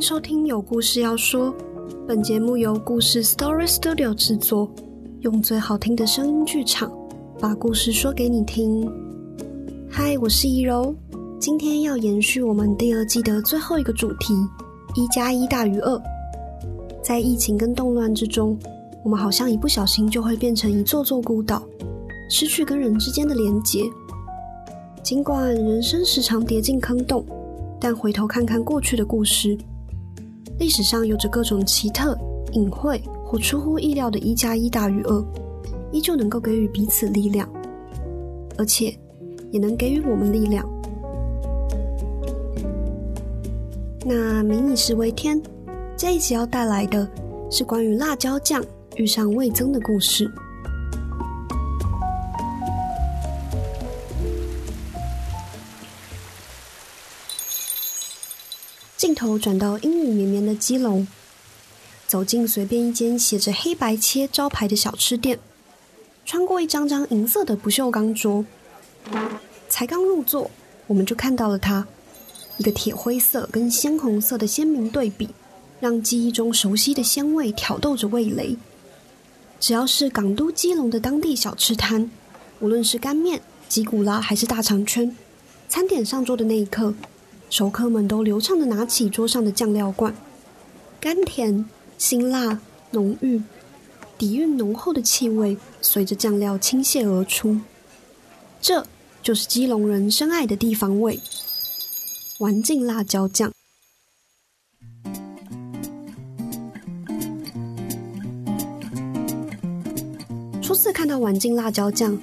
收听《有故事要说》，本节目由故事 Story Studio 制作，用最好听的声音剧场把故事说给你听。嗨，我是怡柔，今天要延续我们第二季的最后一个主题：一加一大于二。在疫情跟动乱之中，我们好像一不小心就会变成一座座孤岛，失去跟人之间的连结。尽管人生时常跌进坑洞。但回头看看过去的故事，历史上有着各种奇特、隐晦或出乎意料的“一加一大于二”，依旧能够给予彼此力量，而且也能给予我们力量。那“民以食为天”这一集要带来的是关于辣椒酱遇上味增的故事。头转到阴雨绵绵的基隆，走进随便一间写着“黑白切”招牌的小吃店，穿过一张张银色的不锈钢桌，才刚入座，我们就看到了它，一个铁灰色跟鲜红色的鲜明对比，让记忆中熟悉的鲜味挑逗着味蕾。只要是港都基隆的当地小吃摊，无论是干面、吉古拉还是大肠圈，餐点上桌的那一刻。熟客们都流畅的拿起桌上的酱料罐，甘甜、辛辣、浓郁，底蕴浓厚的气味随着酱料倾泻而出。这就是基隆人深爱的地方味——丸镜辣椒酱。初次看到丸镜辣椒酱，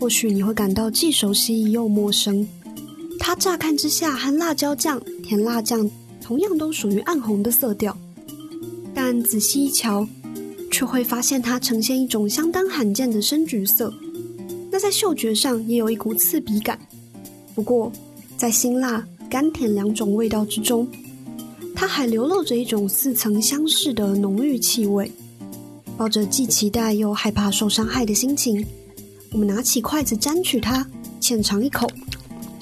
或许你会感到既熟悉又陌生。乍看之下和辣椒酱、甜辣酱同样都属于暗红的色调，但仔细一瞧，却会发现它呈现一种相当罕见的深橘色。那在嗅觉上也有一股刺鼻感。不过，在辛辣、甘甜两种味道之中，它还流露着一种似曾相识的浓郁气味。抱着既期待又害怕受伤害的心情，我们拿起筷子沾取它，浅尝一口。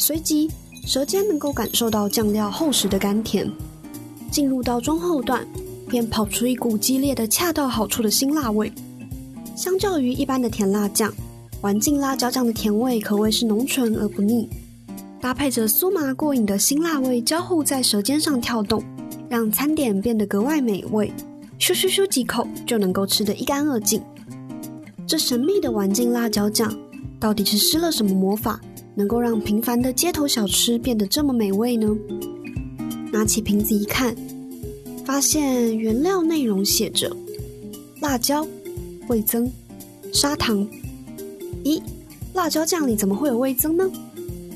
随即，舌尖能够感受到酱料厚实的甘甜，进入到中后段，便跑出一股激烈的、恰到好处的辛辣味。相较于一般的甜辣酱，丸镜辣椒酱的甜味可谓是浓醇而不腻，搭配着酥麻过瘾的辛辣味交互在舌尖上跳动，让餐点变得格外美味。咻咻咻几口就能够吃得一干二净。这神秘的丸镜辣椒酱到底是施了什么魔法？能够让平凡的街头小吃变得这么美味呢？拿起瓶子一看，发现原料内容写着辣椒、味增、砂糖。咦，辣椒酱里怎么会有味增呢？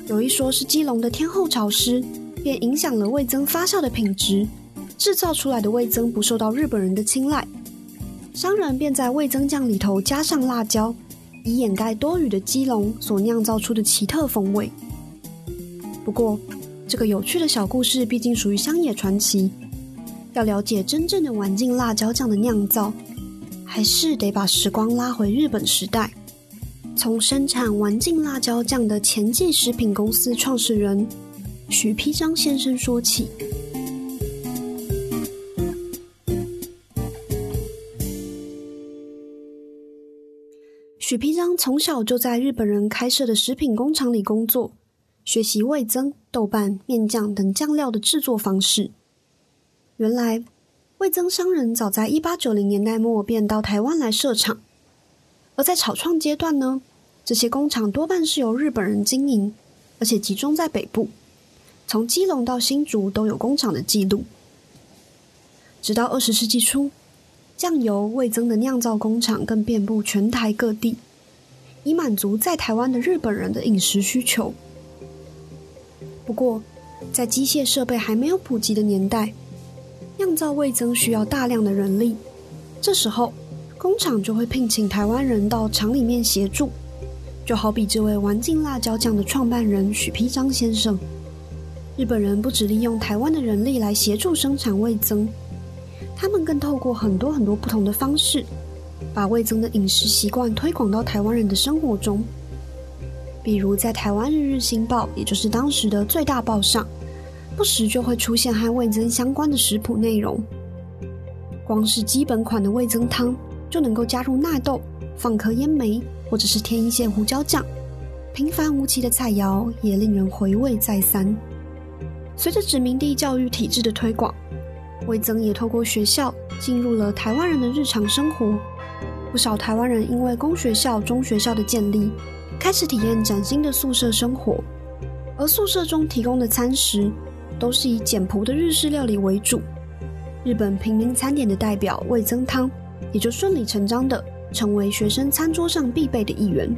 有一说是基隆的天后潮湿，便影响了味增发酵的品质，制造出来的味增不受到日本人的青睐，商人便在味增酱里头加上辣椒。以掩盖多余的基隆所酿造出的奇特风味。不过，这个有趣的小故事毕竟属于乡野传奇。要了解真正的丸镜辣椒酱的酿造，还是得把时光拉回日本时代，从生产丸镜辣椒酱的前进食品公司创始人许丕章先生说起。许丕章从小就在日本人开设的食品工厂里工作，学习味增、豆瓣、面酱等酱料的制作方式。原来，味增商人早在一八九零年代末便到台湾来设厂，而在草创阶段呢，这些工厂多半是由日本人经营，而且集中在北部，从基隆到新竹都有工厂的记录。直到二十世纪初。酱油、味增的酿造工厂更遍布全台各地，以满足在台湾的日本人的饮食需求。不过，在机械设备还没有普及的年代，酿造味增需要大量的人力，这时候工厂就会聘请台湾人到厂里面协助。就好比这位丸镜辣椒酱的创办人许丕章先生，日本人不只利用台湾的人力来协助生产味增。他们更透过很多很多不同的方式，把味增的饮食习惯推广到台湾人的生活中。比如在台湾日日新报，也就是当时的最大报上，不时就会出现和味增相关的食谱内容。光是基本款的味增汤就能够加入纳豆、放颗烟梅，或者是添一些胡椒酱。平凡无奇的菜肴也令人回味再三。随着殖民地教育体制的推广，味增也透过学校进入了台湾人的日常生活。不少台湾人因为公学校、中学校的建立，开始体验崭新的宿舍生活。而宿舍中提供的餐食都是以简朴的日式料理为主。日本平民餐点的代表味增汤，也就顺理成章的成为学生餐桌上必备的一员。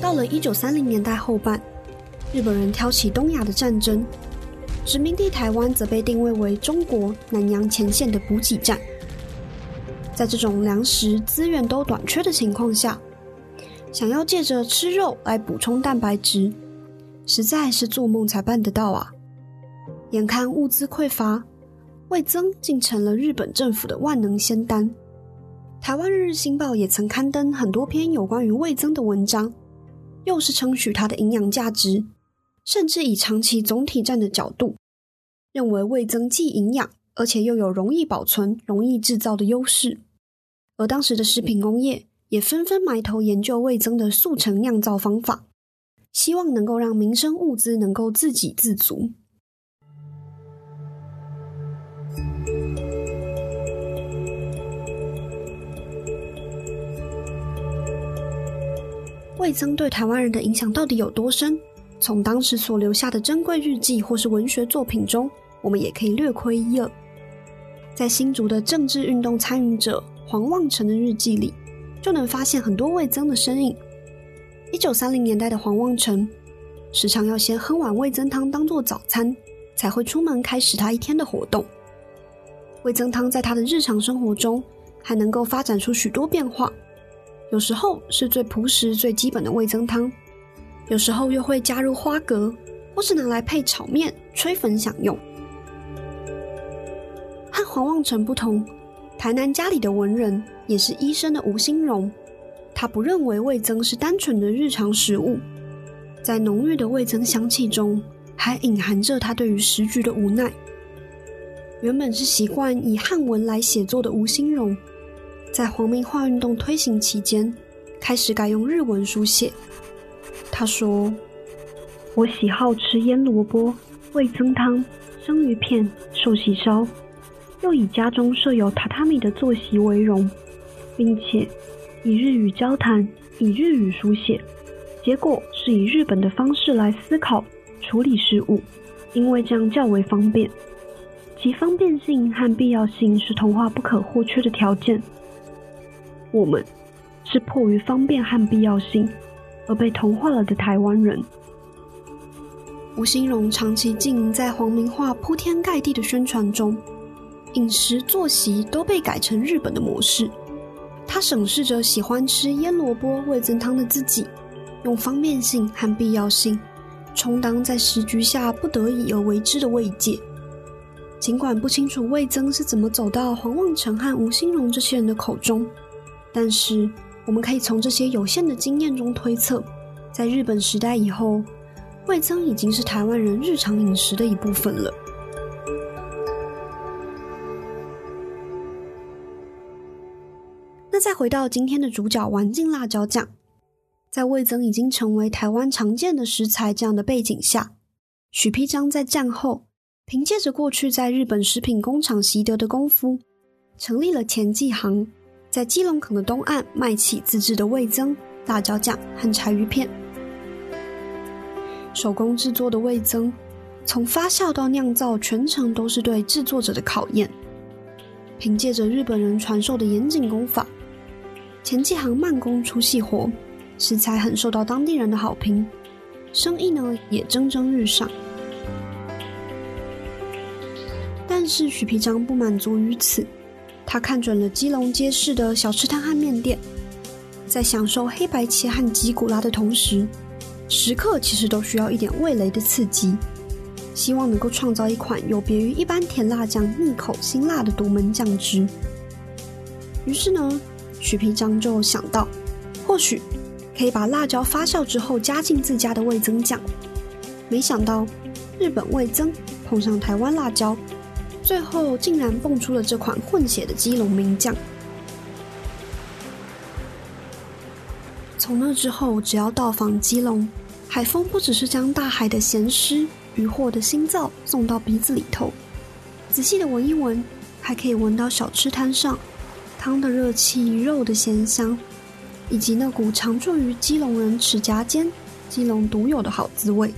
到了一九三零年代后半，日本人挑起东亚的战争，殖民地台湾则被定位为中国南洋前线的补给站。在这种粮食资源都短缺的情况下，想要借着吃肉来补充蛋白质，实在是做梦才办得到啊！眼看物资匮乏，味增竟成了日本政府的万能仙丹。台湾日日新报也曾刊登很多篇有关于味增的文章。又是称许它的营养价值，甚至以长期总体战的角度，认为味增既营养，而且又有容易保存、容易制造的优势。而当时的食品工业也纷纷埋头研究味增的速成酿造方法，希望能够让民生物资能够自给自足。味增对台湾人的影响到底有多深？从当时所留下的珍贵日记或是文学作品中，我们也可以略窥一二。在新竹的政治运动参与者黄望成的日记里，就能发现很多味增的身影。一九三零年代的黄望成，时常要先喝碗味增汤当做早餐，才会出门开始他一天的活动。味增汤在他的日常生活中，还能够发展出许多变化。有时候是最朴实、最基本的味增汤，有时候又会加入花蛤，或是拿来配炒面、吹粉享用。和黄望成不同，台南家里的文人也是医生的吴兴荣，他不认为味增是单纯的日常食物，在浓郁的味增香气中，还隐含着他对于时局的无奈。原本是习惯以汉文来写作的吴兴荣。在皇明化运动推行期间，开始改用日文书写。他说：“我喜好吃腌萝卜、味增汤、生鱼片、寿喜烧，又以家中设有榻榻米的坐席为荣，并且以日语交谈，以日语书写。结果是以日本的方式来思考处理事物，因为这样较为方便。其方便性和必要性是童话不可或缺的条件。”我们是迫于方便和必要性而被同化了的台湾人。吴兴荣长期经营在黄明化铺天盖地的宣传中，饮食作息都被改成日本的模式。他审视着喜欢吃腌萝卜味增汤的自己，用方便性和必要性充当在时局下不得已而为之的慰藉。尽管不清楚味增是怎么走到黄望成和吴兴荣这些人的口中。但是，我们可以从这些有限的经验中推测，在日本时代以后，味增已经是台湾人日常饮食的一部分了。那再回到今天的主角——丸镜辣椒酱，在味增已经成为台湾常见的食材这样的背景下，许丕章在战后凭借着过去在日本食品工厂习得的功夫，成立了前记行。在基隆港的东岸卖起自制的味增、辣椒酱和柴鱼片。手工制作的味增，从发酵到酿造，全程都是对制作者的考验。凭借着日本人传授的严谨功法，前几行慢工出细活，食材很受到当地人的好评，生意呢也蒸蒸日上。但是许皮章不满足于此。他看准了基隆街市的小吃摊和面店，在享受黑白切和吉古拉的同时，食客其实都需要一点味蕾的刺激，希望能够创造一款有别于一般甜辣酱腻口辛辣的独门酱汁。于是呢，许皮章就想到，或许可以把辣椒发酵之后加进自家的味增酱。没想到，日本味增，碰上台湾辣椒，最后竟然蹦出了这款混血的基隆名将。从那之后，只要到访基隆，海风不只是将大海的咸湿、渔获的腥皂送到鼻子里头，仔细的闻一闻，还可以闻到小吃摊上汤的热气、肉的鲜香，以及那股常驻于基隆人齿颊间、基隆独有的好滋味。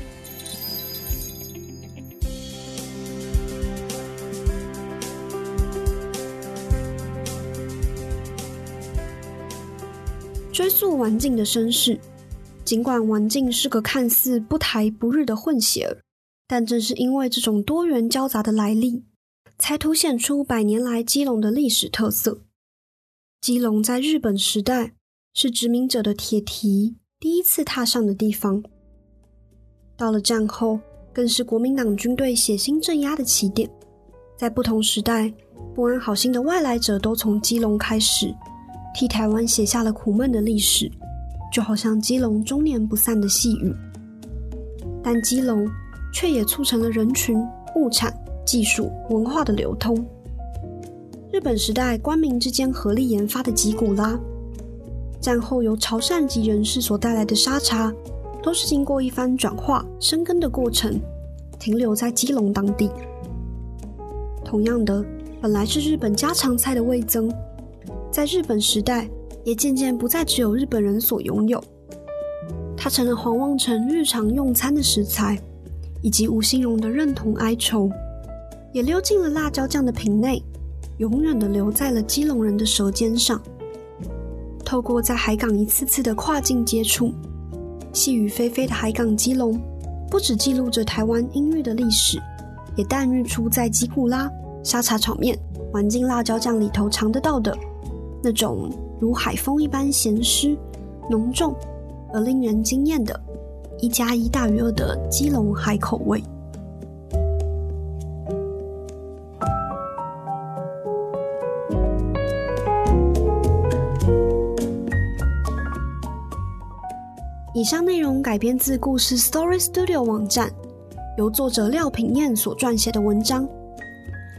追溯玩境的身世，尽管玩境是个看似不台不日的混血儿，但正是因为这种多元交杂的来历，才凸显出百年来基隆的历史特色。基隆在日本时代是殖民者的铁蹄第一次踏上的地方，到了战后，更是国民党军队血腥镇压的起点。在不同时代，不安好心的外来者都从基隆开始。替台湾写下了苦闷的历史，就好像基隆终年不散的细雨。但基隆却也促成了人群、物产、技术、文化的流通。日本时代官民之间合力研发的吉古拉，战后由潮汕籍人士所带来的沙茶，都是经过一番转化、生根的过程，停留在基隆当地。同样的，本来是日本家常菜的味增。在日本时代，也渐渐不再只有日本人所拥有。它成了黄望成日常用餐的食材，以及吴兴荣的认同哀愁，也溜进了辣椒酱的瓶内，永远的留在了基隆人的舌尖上。透过在海港一次次的跨境接触，细雨霏霏的海港基隆，不只记录着台湾音乐的历史，也诞育出在吉古拉、沙茶炒面、环境辣椒酱里头尝得到的。那种如海风一般咸湿、浓重而令人惊艳的“一加一大于二”的基隆海口味。以上内容改编自故事 Story Studio 网站，由作者廖品燕所撰写的文章。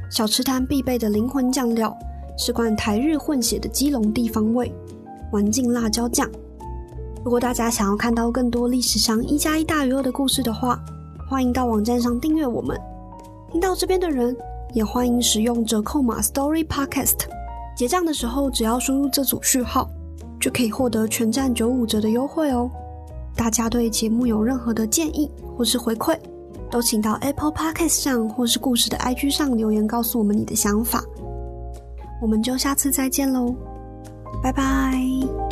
小吃摊必备的灵魂酱料。是罐台日混血的基隆地方味，丸境辣椒酱。如果大家想要看到更多历史上一加一大于二的故事的话，欢迎到网站上订阅我们。听到这边的人，也欢迎使用折扣码 Story Podcast。结账的时候，只要输入这组序号，就可以获得全站九五折的优惠哦。大家对节目有任何的建议或是回馈，都请到 Apple Podcast 上或是故事的 IG 上留言，告诉我们你的想法。我们就下次再见喽，拜拜。